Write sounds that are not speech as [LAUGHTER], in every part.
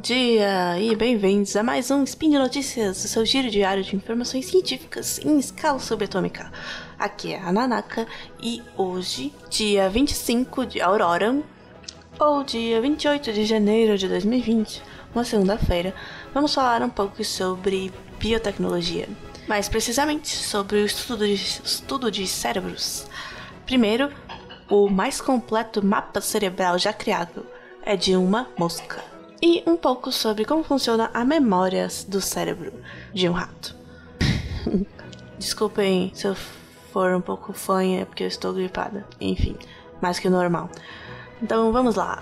dia e bem-vindos a mais um Spin de Notícias, o seu giro diário de informações científicas em escala subatômica. Aqui é a Nanaka e hoje, dia 25 de Aurora, ou dia 28 de janeiro de 2020, uma segunda-feira, vamos falar um pouco sobre biotecnologia, mais precisamente sobre o estudo de, estudo de cérebros. Primeiro, o mais completo mapa cerebral já criado é de uma mosca e um pouco sobre como funciona a memória do cérebro de um rato. [LAUGHS] Desculpem se eu for um pouco fanha, é porque eu estou gripada. Enfim, mais que normal. Então vamos lá.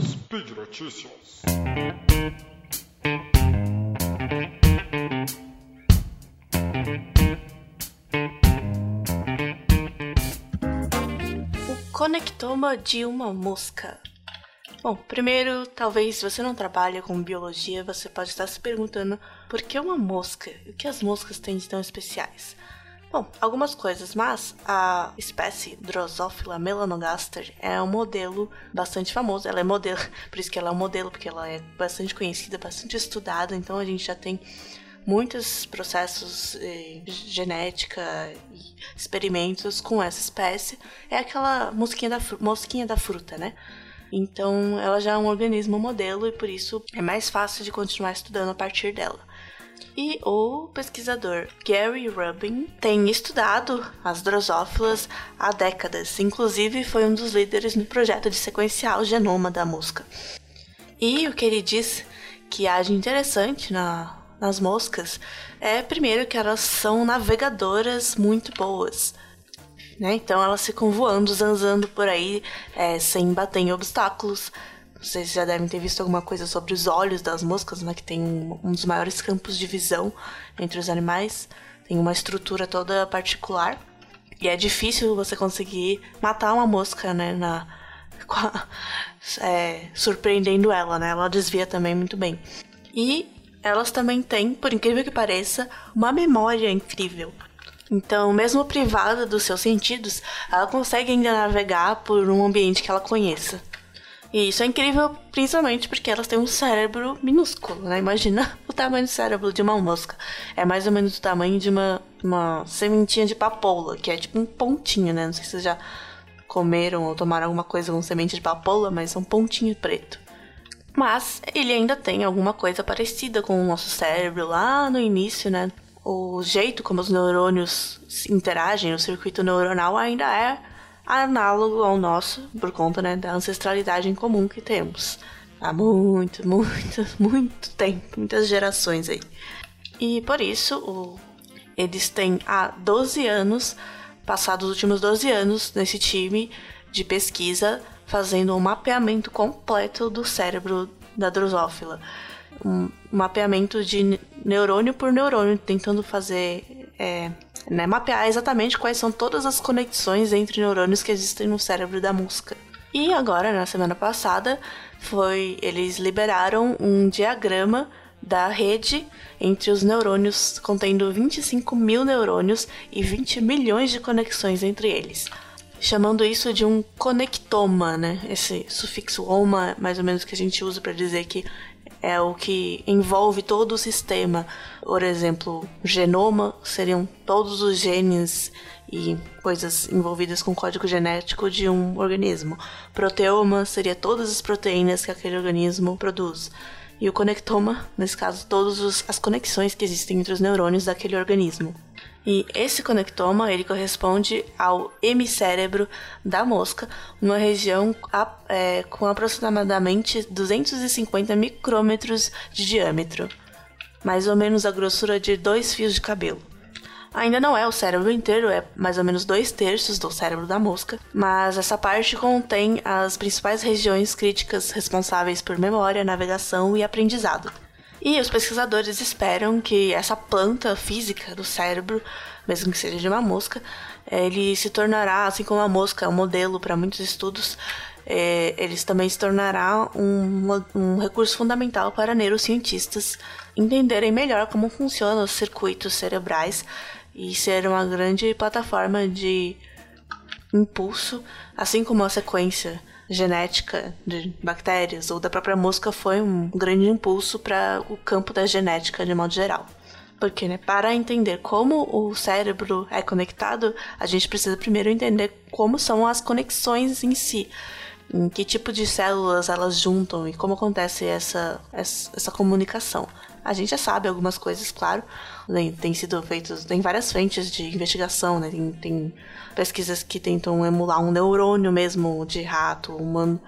Speed Notícias. O conectoma de uma mosca. Bom, primeiro, talvez você não trabalhe com biologia, você pode estar se perguntando por que uma mosca? O que as moscas têm de tão especiais? Bom, algumas coisas, mas a espécie Drosophila melanogaster é um modelo bastante famoso. Ela é modelo, [LAUGHS] por isso que ela é um modelo, porque ela é bastante conhecida, bastante estudada, então a gente já tem muitos processos eh, genética e experimentos com essa espécie. É aquela mosquinha da, mosquinha da fruta, né? Então, ela já é um organismo modelo e por isso é mais fácil de continuar estudando a partir dela. E o pesquisador Gary Rubin tem estudado as drosófilas há décadas, inclusive foi um dos líderes no projeto de sequenciar o genoma da mosca. E o que ele diz que de interessante na, nas moscas é, primeiro, que elas são navegadoras muito boas né? Então elas ficam voando, zanzando por aí, é, sem bater em obstáculos. Vocês já devem ter visto alguma coisa sobre os olhos das moscas, né? Que tem um, dos maiores campos de visão entre os animais. Tem uma estrutura toda particular. E é difícil você conseguir matar uma mosca, né? Na, [LAUGHS] é, surpreendendo ela, né? Ela desvia também muito bem. E elas também têm, por incrível que pareça, uma memória incrível. Então, mesmo privada dos seus sentidos, ela consegue ainda navegar por um ambiente que ela conheça. E isso é incrível, principalmente porque elas têm um cérebro minúsculo, né? Imagina [LAUGHS] o tamanho do cérebro de uma mosca. É mais ou menos o tamanho de uma, uma sementinha de papoula, que é tipo um pontinho, né? Não sei se vocês já comeram ou tomaram alguma coisa com semente de papoula, mas é um pontinho preto. Mas ele ainda tem alguma coisa parecida com o nosso cérebro lá no início, né? O jeito como os neurônios interagem, o circuito neuronal ainda é análogo ao nosso, por conta né, da ancestralidade em comum que temos. Há muito, muito, [LAUGHS] muito tempo, muitas gerações aí. E por isso, o, eles têm há 12 anos, passados os últimos 12 anos, nesse time de pesquisa, fazendo um mapeamento completo do cérebro da drosófila um mapeamento de neurônio por neurônio, tentando fazer. É, né, mapear exatamente quais são todas as conexões entre neurônios que existem no cérebro da mosca. E agora, na semana passada, foi eles liberaram um diagrama da rede entre os neurônios, contendo 25 mil neurônios e 20 milhões de conexões entre eles. Chamando isso de um conectoma, né? Esse sufixo oma, mais ou menos, que a gente usa para dizer que é o que envolve todo o sistema. Por exemplo, genoma seriam todos os genes e coisas envolvidas com código genético de um organismo. Proteoma seria todas as proteínas que aquele organismo produz. E o conectoma, nesse caso, todas as conexões que existem entre os neurônios daquele organismo. E esse conectoma ele corresponde ao hemicérebro da mosca, uma região é, com aproximadamente 250 micrômetros de diâmetro, mais ou menos a grossura de dois fios de cabelo. Ainda não é o cérebro inteiro, é mais ou menos dois terços do cérebro da mosca, mas essa parte contém as principais regiões críticas responsáveis por memória, navegação e aprendizado. E os pesquisadores esperam que essa planta física do cérebro, mesmo que seja de uma mosca, ele se tornará, assim como a mosca é um modelo para muitos estudos, é, eles também se tornará um, um recurso fundamental para neurocientistas entenderem melhor como funcionam os circuitos cerebrais e ser uma grande plataforma de impulso, assim como a sequência genética de bactérias ou da própria mosca foi um grande impulso para o campo da genética de modo geral. Porque, né, para entender como o cérebro é conectado, a gente precisa primeiro entender como são as conexões em si. Em que tipo de células elas juntam e como acontece essa, essa, essa comunicação. A gente já sabe algumas coisas, claro. Tem, tem sido feitos, tem várias frentes de investigação, né? Tem, tem pesquisas que tentam emular um neurônio mesmo de rato humano.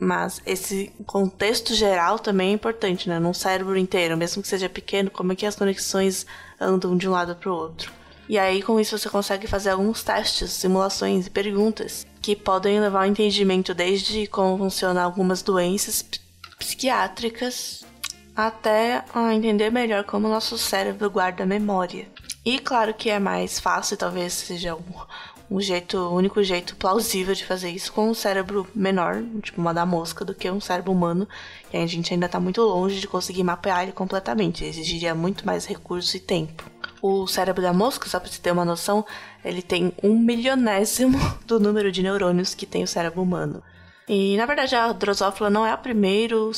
Mas esse contexto geral também é importante, né? Num cérebro inteiro, mesmo que seja pequeno, como é que as conexões andam de um lado para o outro. E aí, com isso, você consegue fazer alguns testes, simulações e perguntas que podem levar ao entendimento desde como funcionam algumas doenças psiquiátricas até a entender melhor como nosso cérebro guarda memória. E claro que é mais fácil, talvez seja um, um jeito, o único jeito plausível de fazer isso com um cérebro menor, tipo uma da mosca, do que um cérebro humano. E a gente ainda está muito longe de conseguir mapear ele completamente. Exigiria muito mais recurso e tempo. O cérebro da mosca, só para você ter uma noção, ele tem um milionésimo [LAUGHS] do número de neurônios que tem o cérebro humano. E na verdade a drosófila não é o primeiro,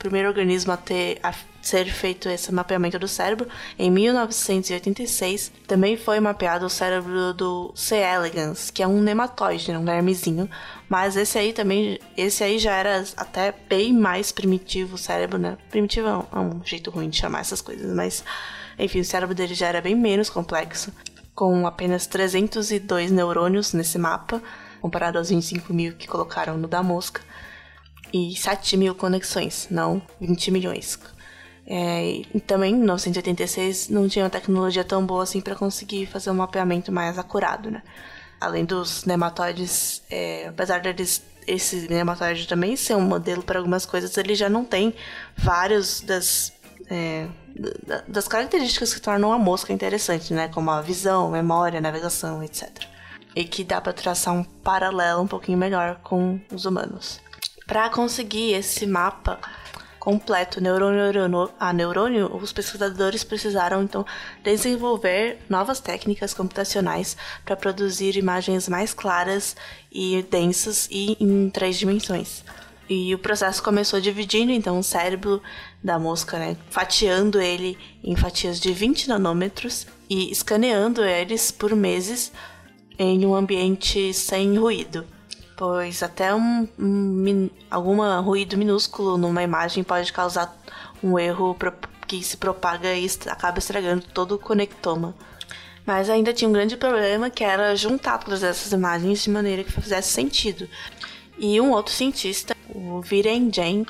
primeiro organismo a ter a ser feito esse mapeamento do cérebro. Em 1986 também foi mapeado o cérebro do C. elegans, que é um nematóide, um vermezinho, mas esse aí também, esse aí já era até bem mais primitivo o cérebro, né? Primitivo é um jeito ruim de chamar essas coisas, mas enfim, o cérebro dele já era bem menos complexo, com apenas 302 neurônios nesse mapa comparado aos 25 mil que colocaram no da mosca, e 7 mil conexões, não 20 milhões. É, e também, em 1986, não tinha uma tecnologia tão boa assim para conseguir fazer um mapeamento mais acurado, né? Além dos nematóides, é, apesar deles esse nematóide também ser um modelo para algumas coisas, ele já não tem vários das é, das características que tornam a mosca interessante, né? Como a visão, memória, navegação, etc e que dá para traçar um paralelo um pouquinho melhor com os humanos. Para conseguir esse mapa completo neurônio a neurônio, os pesquisadores precisaram então desenvolver novas técnicas computacionais para produzir imagens mais claras e densas e em três dimensões. E o processo começou dividindo então o cérebro da mosca, né, fatiando ele em fatias de 20 nanômetros e escaneando eles por meses em um ambiente sem ruído, pois até um, um algum ruído minúsculo numa imagem pode causar um erro que se propaga e acaba estragando todo o conectoma. Mas ainda tinha um grande problema que era juntar todas essas imagens de maneira que fizesse sentido. E um outro cientista, o Viren Jain,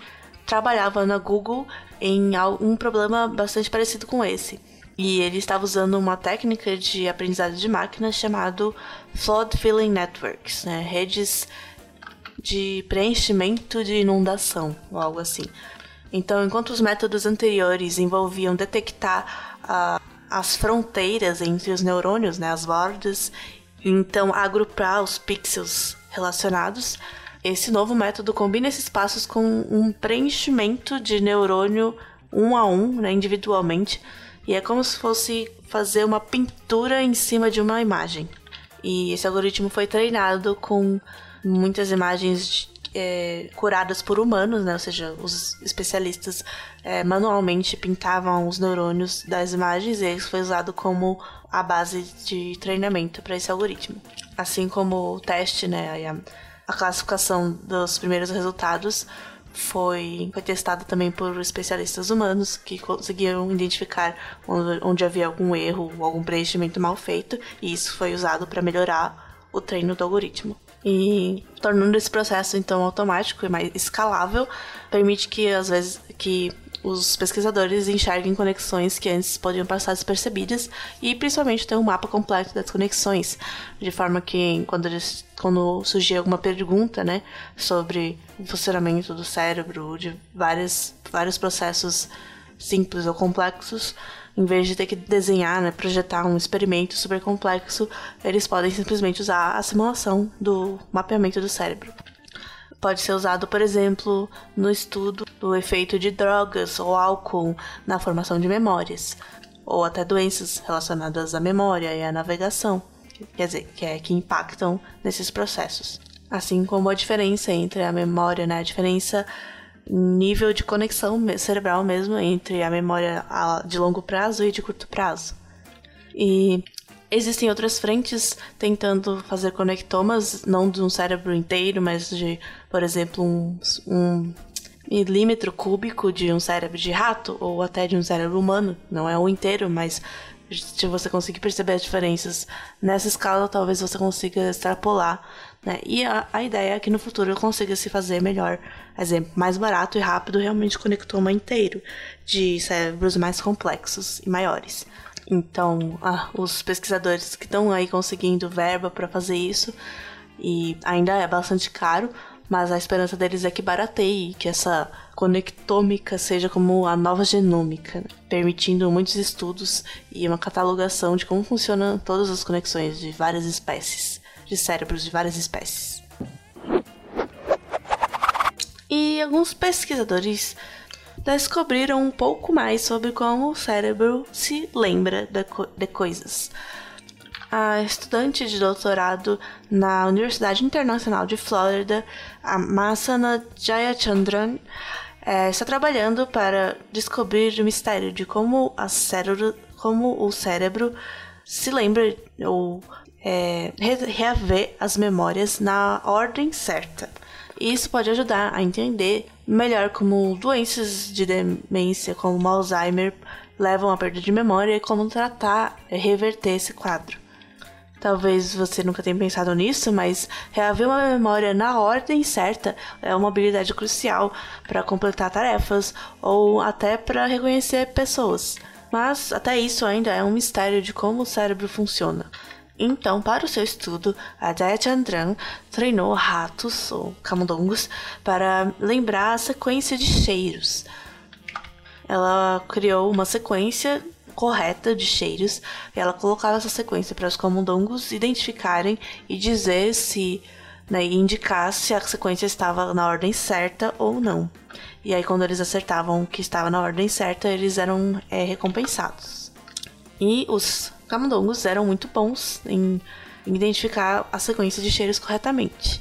trabalhava na Google em um problema bastante parecido com esse. E ele estava usando uma técnica de aprendizado de máquina chamado Flood Filling Networks, né? redes de preenchimento de inundação, ou algo assim. Então, enquanto os métodos anteriores envolviam detectar uh, as fronteiras entre os neurônios, né, as bordas, então agrupar os pixels relacionados, esse novo método combina esses passos com um preenchimento de neurônio um a um, né, individualmente, e é como se fosse fazer uma pintura em cima de uma imagem. E esse algoritmo foi treinado com muitas imagens é, curadas por humanos, né? Ou seja, os especialistas é, manualmente pintavam os neurônios das imagens e isso foi usado como a base de treinamento para esse algoritmo. Assim como o teste, né? A, a classificação dos primeiros resultados foi, foi também por especialistas humanos que conseguiram identificar onde, onde havia algum erro ou algum preenchimento mal feito, e isso foi usado para melhorar o treino do algoritmo. E tornando esse processo então automático e mais escalável, permite que às vezes que os pesquisadores enxerguem conexões que antes podiam passar despercebidas e principalmente ter um mapa completo das conexões, de forma que quando eles quando surgir alguma pergunta, né, sobre o funcionamento do cérebro, de várias, vários processos simples ou complexos, em vez de ter que desenhar, né, projetar um experimento super complexo, eles podem simplesmente usar a simulação do mapeamento do cérebro pode ser usado, por exemplo, no estudo do efeito de drogas ou álcool na formação de memórias, ou até doenças relacionadas à memória e à navegação, quer dizer, que, é, que impactam nesses processos. Assim como a diferença entre a memória, né? A diferença nível de conexão cerebral mesmo entre a memória de longo prazo e de curto prazo. E existem outras frentes tentando fazer conectomas, não de um cérebro inteiro, mas de, por exemplo, um, um milímetro cúbico de um cérebro de rato ou até de um cérebro humano. Não é o inteiro, mas se você conseguir perceber as diferenças nessa escala, talvez você consiga extrapolar. Né? E a, a ideia é que no futuro consiga se fazer melhor, exemplo, mais barato e rápido, realmente conectoma inteiro de cérebros mais complexos e maiores. Então, ah, os pesquisadores que estão aí conseguindo verba para fazer isso, e ainda é bastante caro, mas a esperança deles é que barateie, que essa conectômica seja como a nova genômica, né? permitindo muitos estudos e uma catalogação de como funcionam todas as conexões de várias espécies, de cérebros de várias espécies. E alguns pesquisadores descobriram um pouco mais sobre como o cérebro se lembra de, co de coisas a estudante de doutorado na Universidade Internacional de Flórida, a Masana Jayachandran, é, está trabalhando para descobrir o mistério de como, cérebro, como o cérebro se lembra ou é, reaver as memórias na ordem certa. Isso pode ajudar a entender melhor como doenças de demência, como Alzheimer, levam à perda de memória e como tratar e reverter esse quadro. Talvez você nunca tenha pensado nisso, mas reaver uma memória na ordem certa é uma habilidade crucial para completar tarefas ou até para reconhecer pessoas. Mas até isso ainda é um mistério de como o cérebro funciona. Então, para o seu estudo, a Jaya Chandran treinou ratos ou camundongos para lembrar a sequência de cheiros. Ela criou uma sequência correta de cheiros, e ela colocava essa sequência para os camundongos identificarem e dizer se, né, indicar se a sequência estava na ordem certa ou não. E aí, quando eles acertavam que estava na ordem certa, eles eram é, recompensados. E os camundongos eram muito bons em identificar a sequência de cheiros corretamente.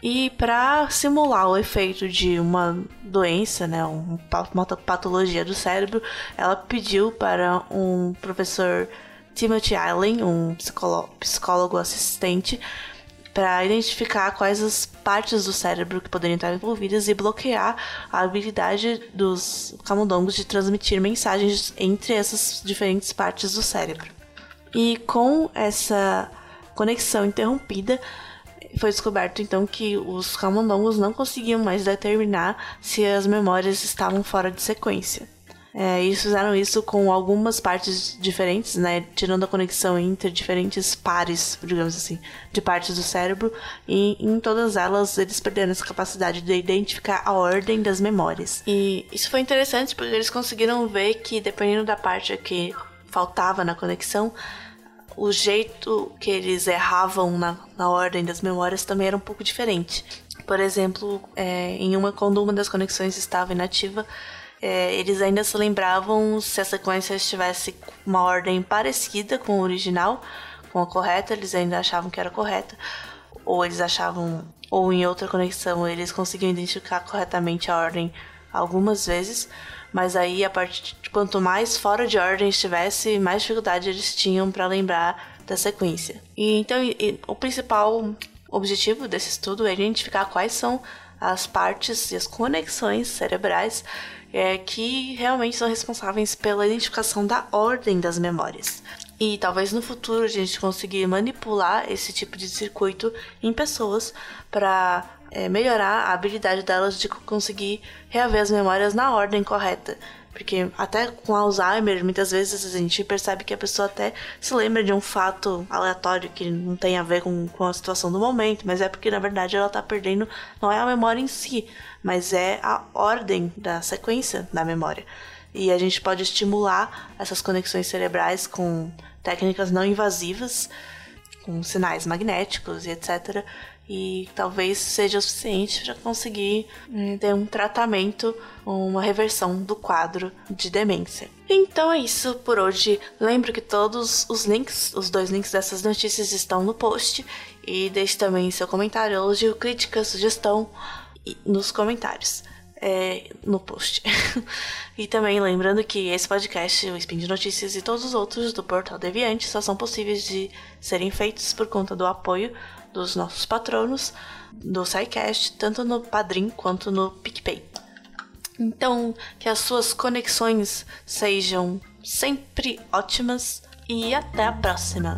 E para simular o efeito de uma doença, né, uma patologia do cérebro, ela pediu para um professor Timothy Allen, um psicólogo, psicólogo assistente, para identificar quais as partes do cérebro que poderiam estar envolvidas e bloquear a habilidade dos camundongos de transmitir mensagens entre essas diferentes partes do cérebro. E com essa conexão interrompida, foi descoberto então que os camundongos não conseguiam mais determinar se as memórias estavam fora de sequência. É, eles fizeram isso com algumas partes diferentes, né, tirando a conexão entre diferentes pares, digamos assim, de partes do cérebro, e em todas elas eles perderam essa capacidade de identificar a ordem das memórias. E isso foi interessante porque eles conseguiram ver que dependendo da parte que faltava na conexão, o jeito que eles erravam na, na ordem das memórias também era um pouco diferente. Por exemplo, é, em uma quando uma das conexões estava inativa, é, eles ainda se lembravam se a sequência estivesse uma ordem parecida com o original, com a correta, eles ainda achavam que era correta, ou eles achavam, ou em outra conexão eles conseguiam identificar corretamente a ordem algumas vezes, mas aí, a partir de quanto mais fora de ordem estivesse, mais dificuldade eles tinham para lembrar da sequência. E então, e, o principal objetivo desse estudo é identificar quais são as partes e as conexões cerebrais é, que realmente são responsáveis pela identificação da ordem das memórias. E talvez no futuro a gente conseguir manipular esse tipo de circuito em pessoas para é, melhorar a habilidade delas de conseguir reaver as memórias na ordem correta. Porque até com Alzheimer, muitas vezes a gente percebe que a pessoa até se lembra de um fato aleatório que não tem a ver com, com a situação do momento, mas é porque na verdade ela está perdendo, não é a memória em si, mas é a ordem da sequência da memória. E a gente pode estimular essas conexões cerebrais com técnicas não invasivas, com sinais magnéticos e etc e talvez seja o suficiente para conseguir né, ter um tratamento, uma reversão do quadro de demência. Então é isso por hoje. Lembro que todos os links, os dois links dessas notícias estão no post e deixe também seu comentário, elogio, crítica, sugestão nos comentários é, no post. [LAUGHS] e também lembrando que esse podcast, o Spin de Notícias e todos os outros do Portal Deviante só são possíveis de serem feitos por conta do apoio dos nossos patronos do SciCast, tanto no Padrim quanto no PicPay. Então, que as suas conexões sejam sempre ótimas e até a próxima!